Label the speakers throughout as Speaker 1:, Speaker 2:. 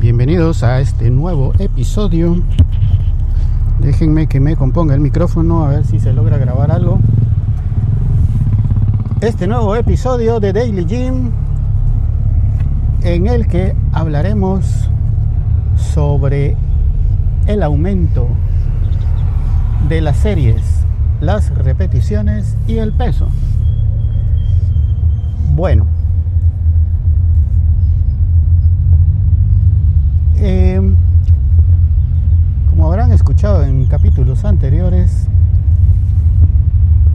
Speaker 1: bienvenidos a este nuevo episodio. Déjenme que me componga el micrófono a ver si se logra grabar algo. Este nuevo episodio de Daily Gym en el que hablaremos sobre el aumento de las series, las repeticiones y el peso. Bueno, Eh, como habrán escuchado en anteriores,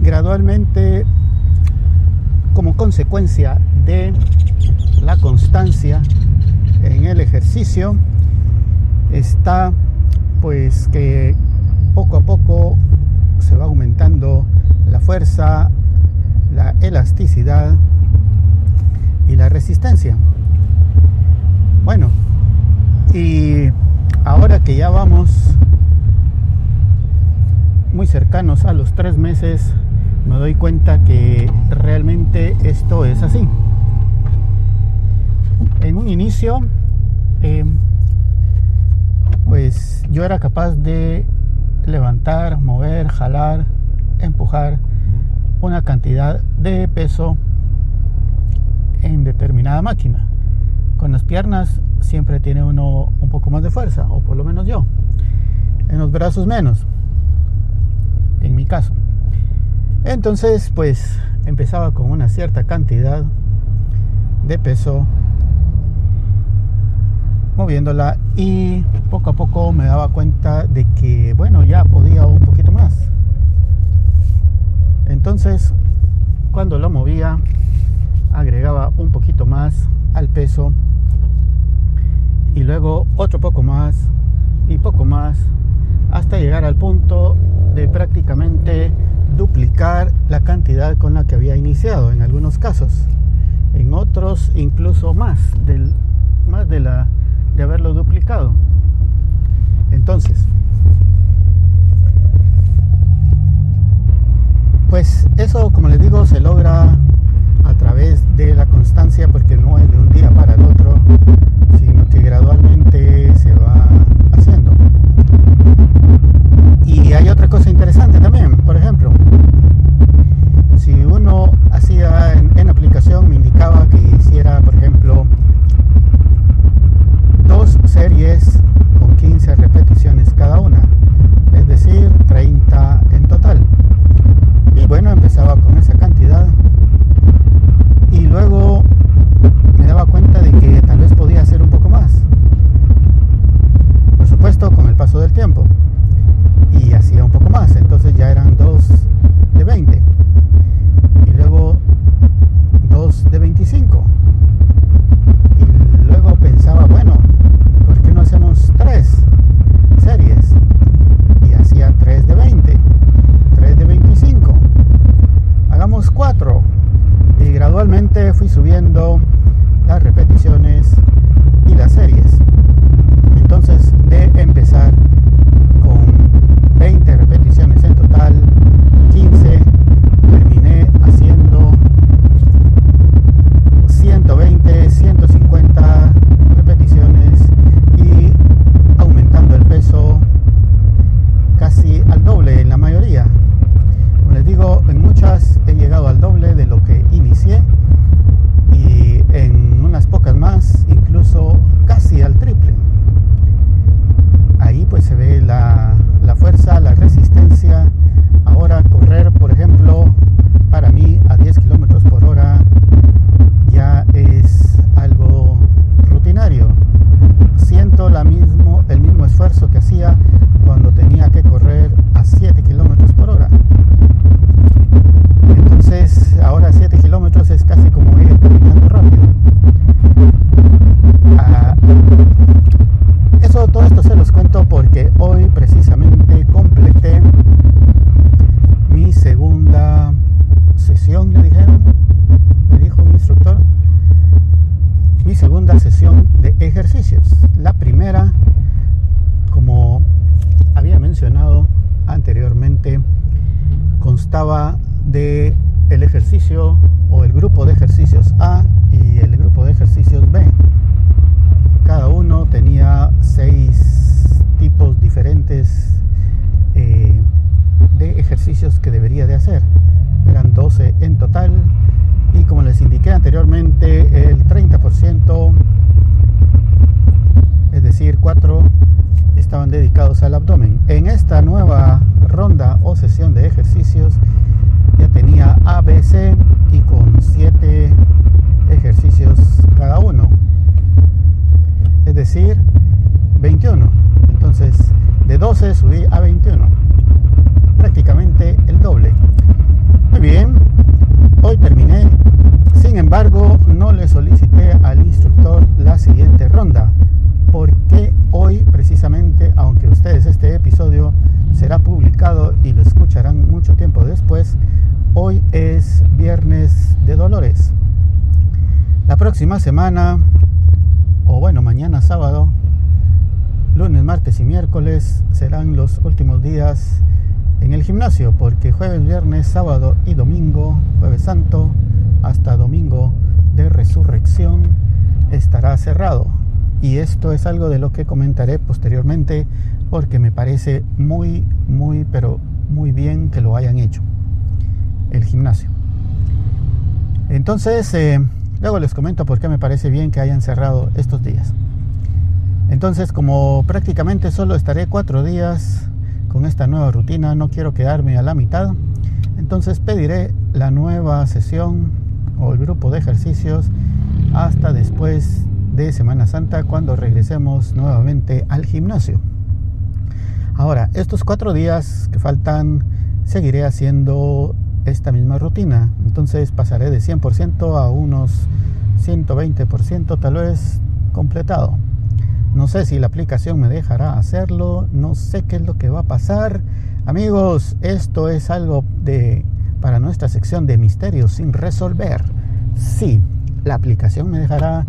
Speaker 1: gradualmente, como consecuencia de la constancia en el ejercicio, está pues que poco a poco se va aumentando la fuerza, la elasticidad y la resistencia. Bueno, y ahora que ya vamos cercanos a los tres meses, me doy cuenta que realmente esto es así. En un inicio, em, pues yo era capaz de levantar, mover, jalar, empujar una cantidad de peso en determinada máquina. Con las piernas siempre tiene uno un poco más de fuerza, o por lo menos yo. En los brazos menos, caso. Entonces, pues empezaba con una cierta cantidad de peso moviéndola y poco a poco me daba cuenta de que, bueno, ya podía un poquito más. Entonces, cuando lo movía, agregaba un poquito más al peso y luego otro poco más y poco más hasta llegar al punto de prácticamente duplicar la cantidad con la que había iniciado en algunos casos. En otros incluso más del más de la Eso, todo esto se los cuento porque hoy precisamente completé mi segunda sesión, le dijeron, me dijo mi instructor, mi segunda sesión de ejercicios. La primera, como había mencionado anteriormente, constaba de el ejercicio o el grupo de ejercicios A anteriormente, el 30%, es decir, 4 estaban dedicados al abdomen. En esta nueva ronda o sesión de ejercicios ya tenía ABC y con 7 ejercicios cada uno. Es decir, 21. Entonces, de 12 subí a 21. Prácticamente el doble. Muy bien, hoy terminé. Sin le solicité al instructor la siguiente ronda. Porque hoy precisamente, aunque ustedes este episodio será publicado y lo escucharán mucho tiempo después, hoy es viernes de dolores. La próxima semana, o bueno, mañana sábado, lunes, martes y miércoles serán los últimos días en el gimnasio, porque jueves, viernes, sábado y domingo, jueves santo, hasta domingo estará cerrado. Y esto es algo de lo que comentaré posteriormente, porque me parece muy, muy, pero muy bien que lo hayan hecho, el gimnasio. Entonces, eh, luego les comento por qué me parece bien que hayan cerrado estos días. Entonces, como prácticamente solo estaré cuatro días con esta nueva rutina, no quiero quedarme a la mitad, entonces pediré la nueva sesión o el grupo de ejercicios hasta después de Semana Santa cuando regresemos nuevamente al gimnasio. Ahora, estos cuatro días que faltan, seguiré haciendo esta misma rutina. Entonces pasaré de 100% a unos 120% tal vez completado. No sé si la aplicación me dejará hacerlo, no sé qué es lo que va a pasar. Amigos, esto es algo de para nuestra sección de misterios sin resolver. Sí, la aplicación me dejará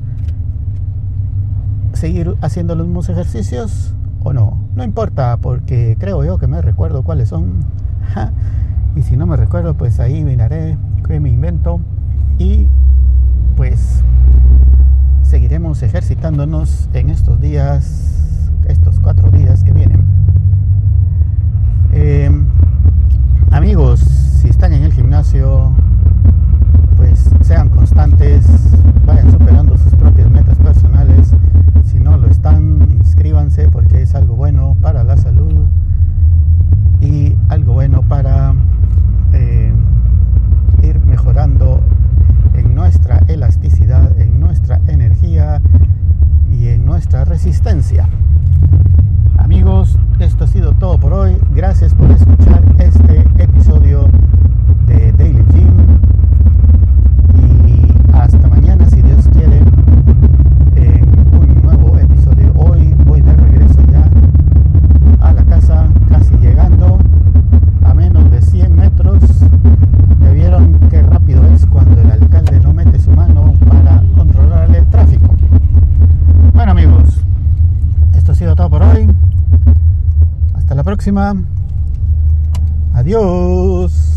Speaker 1: seguir haciendo los mismos ejercicios o no. No importa, porque creo yo que me recuerdo cuáles son. y si no me recuerdo, pues ahí miraré qué me invento. Y pues seguiremos ejercitándonos en estos días, estos cuatro días que vienen. Eh, amigos, si están en el gimnasio, sean constantes, vayan superando sus propias metas personales. Si no lo están, inscríbanse porque es algo bueno para la salud y algo bueno para eh, ir mejorando en nuestra elasticidad, en nuestra energía y en nuestra resistencia. Amigos, esto ha sido todo por hoy. Gracias por escuchar este episodio de Daily Gym. Y hasta mañana, si Dios quiere, en un nuevo episodio. Hoy voy de regreso ya a la casa, casi llegando a menos de 100 metros. ¿Ya vieron qué rápido es cuando el alcalde no mete su mano para controlar el tráfico? Bueno amigos, esto ha sido todo por hoy. Hasta la próxima. Adiós.